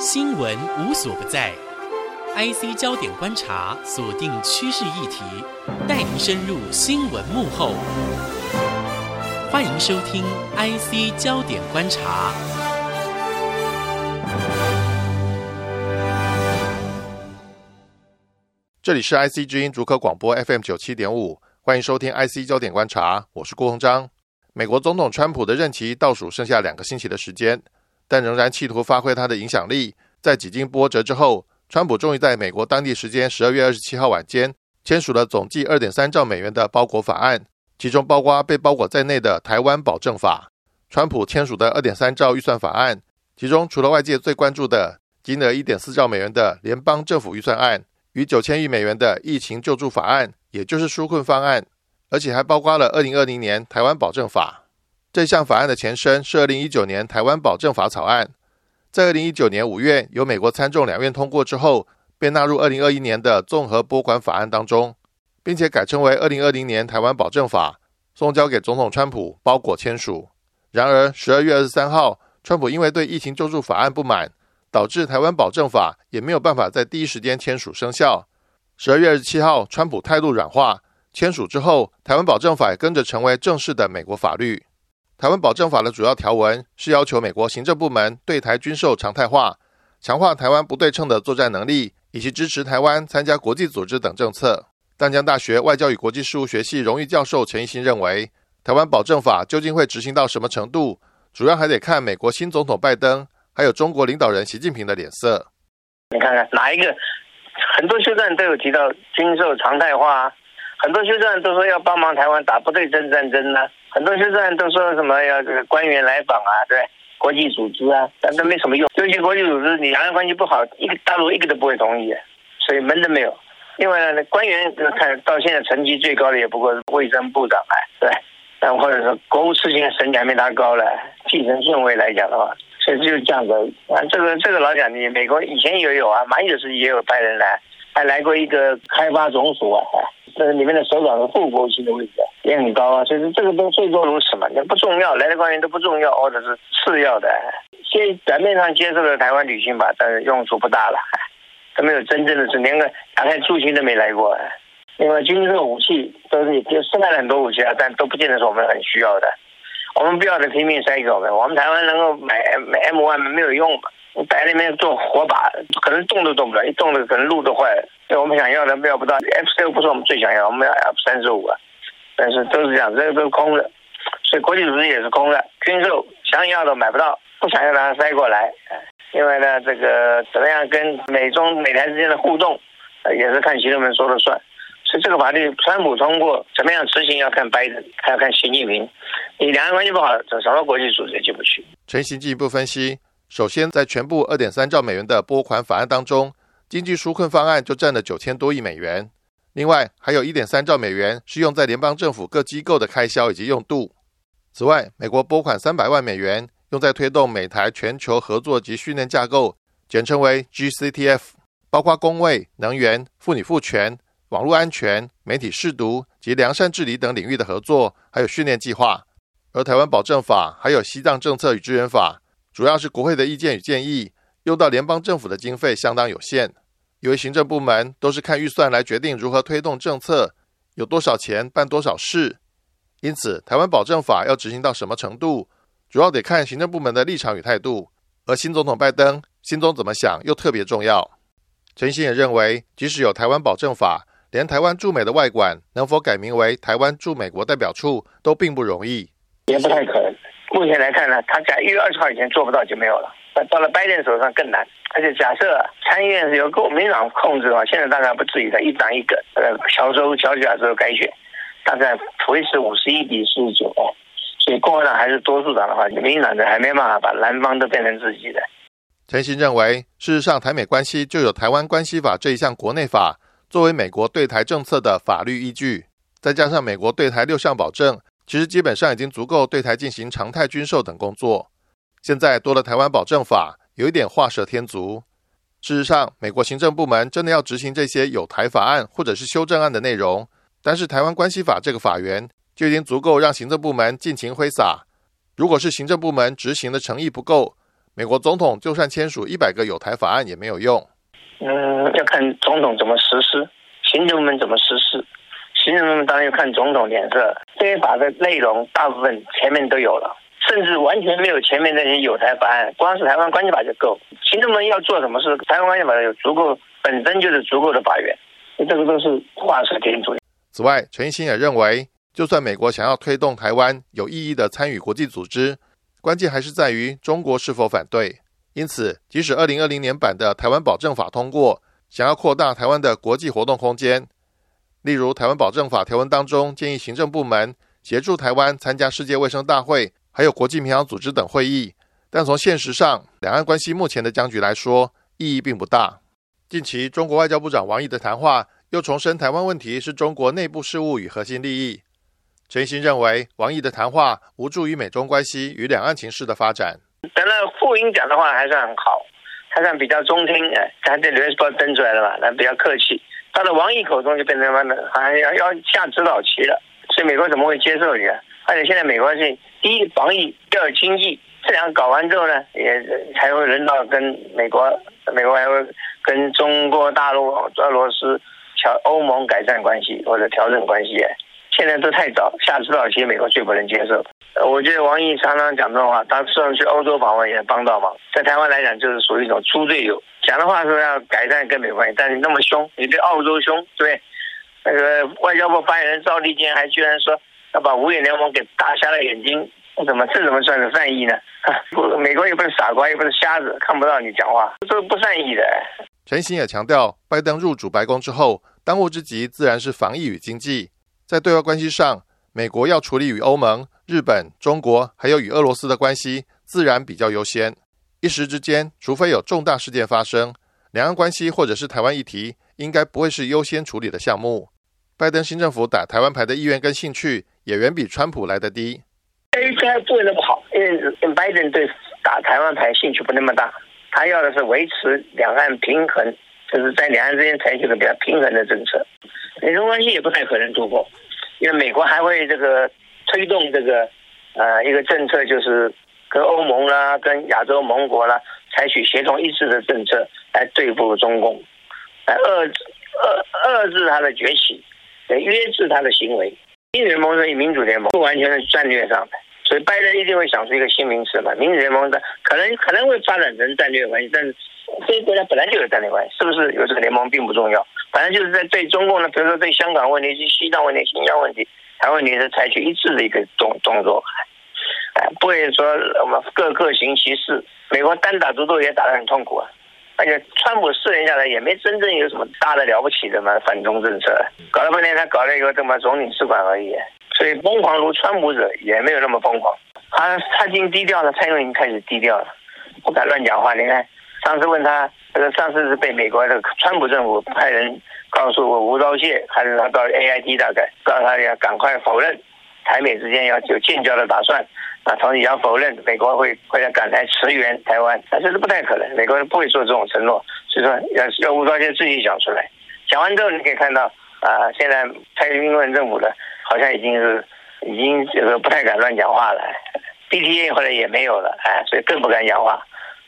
新闻无所不在，IC 焦点观察锁定趋势议题，带您深入新闻幕后。欢迎收听 IC 焦点观察。这里是 IC 之音逐科广播 FM 九七点五，欢迎收听 IC 焦点观察，我是郭鸿章。美国总统川普的任期倒数剩下两个星期的时间。但仍然企图发挥他的影响力。在几经波折之后，川普终于在美国当地时间十二月二十七号晚间签署了总计二点三兆美元的包裹法案，其中包括被包裹在内的台湾保证法。川普签署的二点三兆预算法案，其中除了外界最关注的金额一点四兆美元的联邦政府预算案与九千亿美元的疫情救助法案，也就是纾困方案，而且还包括了二零二零年台湾保证法。这项法案的前身是二零一九年台湾保证法草案，在二零一九年五月由美国参众两院通过之后，便纳入二零二一年的综合拨款法案当中，并且改称为二零二零年台湾保证法，送交给总统川普包裹签署。然而十二月二十三号，川普因为对疫情救助法案不满，导致台湾保证法也没有办法在第一时间签署生效。十二月二十七号，川普态度软化，签署之后，台湾保证法也跟着成为正式的美国法律。台湾保证法的主要条文是要求美国行政部门对台军售常态化，强化台湾不对称的作战能力，以及支持台湾参加国际组织等政策。淡江大学外交与国际事务学系荣誉教授陈一新认为，台湾保证法究竟会执行到什么程度，主要还得看美国新总统拜登，还有中国领导人习近平的脸色。你看看哪一个？很多修正都有提到军售常态化，很多修正都说要帮忙台湾打不对称战争呢。很多学生都说什么要这个官员来访啊，对国际组织啊，但都没什么用。尤其国际组织，你两岸关系不好，一个大陆一个都不会同意，所以门都没有。另外呢，官员看到现在层级最高的也不过是卫生部长啊，对，但或者说国务次卿升级还没他高了，继承顺位来讲的话，所以就是这样子。啊，这个这个老讲你美国以前也有啊，马英九时也有派人来，还来过一个开发总署啊。这个里面的首长是副国务卿的位置，也很高啊。所以说这个都最多如此嘛，那不重要，来的官员都不重要，或者是次要的。先表面上接受了台湾旅行吧，但是用处不大了，都没有真正的是连个打开驻军都没来过。另外，军事武器都是也生产了很多武器啊，但都不见得是我们很需要的。我们不要的拼命塞给我们，我们台湾能够买买 M one 没有用嘛？摆里面做火把，可能动都动不了，一动了可能路都坏了。我们想要的要不到，F 十六不是我们最想要，我们要 F 三十五啊，但是都是这样，这个都空的，所以国际组织也是空的，军售想要的买不到，不想要的塞过来。另外呢，这个怎么样跟美中美台之间的互动，也是看习近平说了算。所以这个法律，川普通过怎么样执行要看拜登，还要看习近平。你两岸关系不好，这什么国际组织也进不去。陈行进一步分析。首先，在全部二点三兆美元的拨款法案当中，经济纾困方案就占了九千多亿美元。另外，还有一点三兆美元是用在联邦政府各机构的开销以及用度。此外，美国拨款三百万美元用在推动美台全球合作及训练架构，简称为 GCTF，包括工位、能源、妇女赋权、网络安全、媒体试读及良善治理等领域的合作，还有训练计划。而台湾保证法还有西藏政策与支援法。主要是国会的意见与建议，用到联邦政府的经费相当有限，因为行政部门都是看预算来决定如何推动政策，有多少钱办多少事。因此，台湾保证法要执行到什么程度，主要得看行政部门的立场与态度。而新总统拜登心中怎么想，又特别重要。陈新也认为，即使有台湾保证法，连台湾驻美的外馆能否改名为台湾驻美国代表处，都并不容易，也不太可能。目前来看呢，他在一月二十号以前做不到就没有了。到了拜登手上更难。而且假设参议院是由国民党控制的话，现在大概不至于的一党一个。呃，小州、乔治亚州改选，大概维持五十一比四十九。所以共和党还是多数党的话，民进党的还没办法把南方都变成自己的。陈行认为，事实上台美关系就有《台湾关系法》这一项国内法作为美国对台政策的法律依据，再加上美国对台六项保证。其实基本上已经足够对台进行常态军售等工作。现在多了台湾保证法，有一点画蛇添足。事实上，美国行政部门真的要执行这些有台法案或者是修正案的内容，但是台湾关系法这个法源就已经足够让行政部门尽情挥洒。如果是行政部门执行的诚意不够，美国总统就算签署一百个有台法案也没有用。嗯，要看总统怎么实施，行政部门怎么实施。行政部门当然要看总统脸色。这些法的内容大部分前面都有了，甚至完全没有前面那些有台法案，光是台湾关系法就够。行政部门要做什么事，台湾关系法有足够，本身就是足够的法源。这个都是画蛇添足。此外，陈奕新也认为，就算美国想要推动台湾有意义的参与国际组织，关键还是在于中国是否反对。因此，即使二零二零年版的台湾保证法通过，想要扩大台湾的国际活动空间，例如台湾保证法条文当中建议行政部门协助台湾参加世界卫生大会，还有国际民航组织等会议，但从现实上，两岸关系目前的僵局来说，意义并不大。近期，中国外交部长王毅的谈话又重申台湾问题是中国内部事务与核心利益。陈新认为，王毅的谈话无助于美中关系与两岸情势的发展。等了副音讲的话还算很好，还算比较中听，哎，他在《纽约时报》登出来了嘛，那比较客气。到了王毅口中就变成什么？好像要要下指导棋了。所以美国怎么会接受你啊？而且现在美国是第一防疫，第二经济，这两个搞完之后呢，也才会轮到跟美国，美国还会跟中国大陆、俄罗斯调欧盟改善关系或者调整关系。现在都太早，下指导棋，美国最不能接受。我觉得王毅常常讲这种话，他虽然去欧洲访问也帮到忙，在台湾来讲就是属于一种猪队友。讲的话说要改善跟美关系，但是那么凶，你对澳洲凶，对那个外交部发言人赵立坚还居然说要把五眼联盟给打瞎了眼睛，怎么这怎么算是善意呢？不，美国又不是傻瓜，又不是瞎子，看不到你讲话，这是不善意的。陈新也强调，拜登入主白宫之后，当务之急自然是防疫与经济，在对外关系上，美国要处理与欧盟。日本、中国还有与俄罗斯的关系，自然比较优先。一时之间，除非有重大事件发生，两岸关系或者是台湾议题，应该不会是优先处理的项目。拜登新政府打台湾牌的意愿跟兴趣，也远比川普来得低。应该不会那么好，因为拜登对打台湾牌兴趣不那么大，他要的是维持两岸平衡，就是在两岸之间采取个比较平衡的政策。美中关系也不太可能突破，因为美国还会这个。推动这个呃一个政策，就是跟欧盟啦、跟亚洲盟国啦，采取协同一致的政策来对付中共，来遏制遏遏制它的崛起，来约制他的行为。民主联盟与民主联盟，不完全是战略上的，所以拜登一定会想出一个新名词嘛。民主联盟的可能可能会发展成战略关系，但是这些国家本来就有战略关系，是不是有这个联盟并不重要，反正就是在对中共呢，比如说对香港问题、西藏问题、新疆问题。台湾你是采取一致的一个动动作，哎，不会说我们各各行其事。美国单打独斗也打得很痛苦啊，而且川普四年下来也没真正有什么大的了不起的嘛反中政策，搞了半天他搞了一个这么总领事馆而已，所以疯狂如川普者也没有那么疯狂。他他已经低调了，蔡英文已经开始低调了，不敢乱讲话。你看上次问他，这个上次是被美国的川普政府派人。告诉我吴钊燮，还是他到 A I T 大概告诉他要赶快否认台美之间要有建交的打算啊，同时也要否认美国会会要赶来驰援台湾，但这是不太可能，美国人不会做这种承诺，所以说要要吴钊燮自己讲出来。讲完之后，你可以看到啊，现在蔡英文政府的好像已经是已经这个不太敢乱讲话了，B T A 后来也没有了，哎，所以更不敢讲话。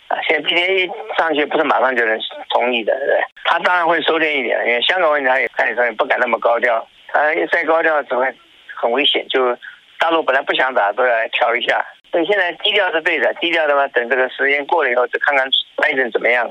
啊，现在 B T A 上去不是马上就能同意的，对不对？他当然会收敛一点，因为香港问题他也他也说不敢那么高调，他再高调只会很危险。就大陆本来不想打，都要来调一下。所以现在低调是对的，低调的话，等这个时间过了以后，再看看拜登怎么样。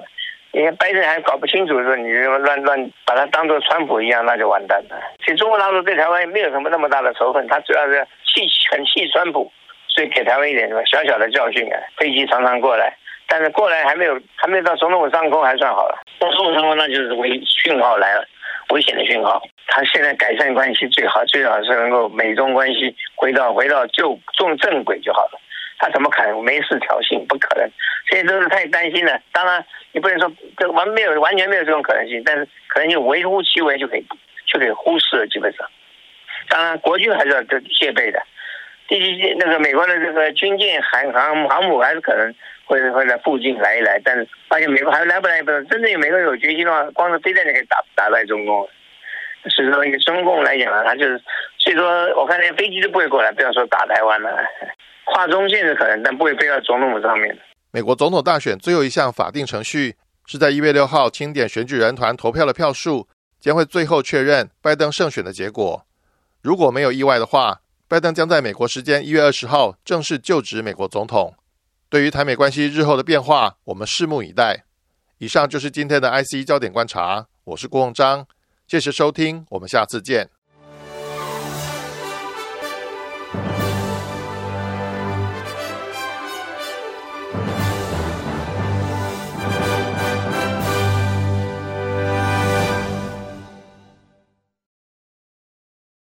因为拜登还搞不清楚的时候，你就乱乱把他当做川普一样，那就完蛋了。其实中国大陆对台湾也没有什么那么大的仇恨，他主要是气很气川普，所以给台湾一点什么小小的教训啊，飞机常常过来。但是过来还没有，还没有到总统上空，还算好了。到总统上空，那就是为讯号来了，危险的讯号。他现在改善关系最好，最好是能够美中关系回到回到就重正轨就好了。他怎么可能没事挑衅？不可能，这些都是太担心了。当然，你不能说这完没有完全没有这种可能性，但是可能就微乎其微就可以就可以忽视了。基本上，当然国军还是要戒备的。第一那个美国的这个军舰、海航航母还是可能。会会在附近来一来，但是发现美国还来不来不。真正有美国有决心的话，光是飞弹就可以打打败中共。所以说，以中共来讲呢，他就是，所以说我看连飞机都不会过来，不要说打台湾了。跨中线是可能，但不会飞到总统府上面。美国总统大选最后一项法定程序是在一月六号清点选举人团投票的票数，将会最后确认拜登胜选的结果。如果没有意外的话，拜登将在美国时间一月二十号正式就职美国总统。对于台美关系日后的变化，我们拭目以待。以上就是今天的 IC 焦点观察，我是郭宏章，谢谢收听，我们下次见。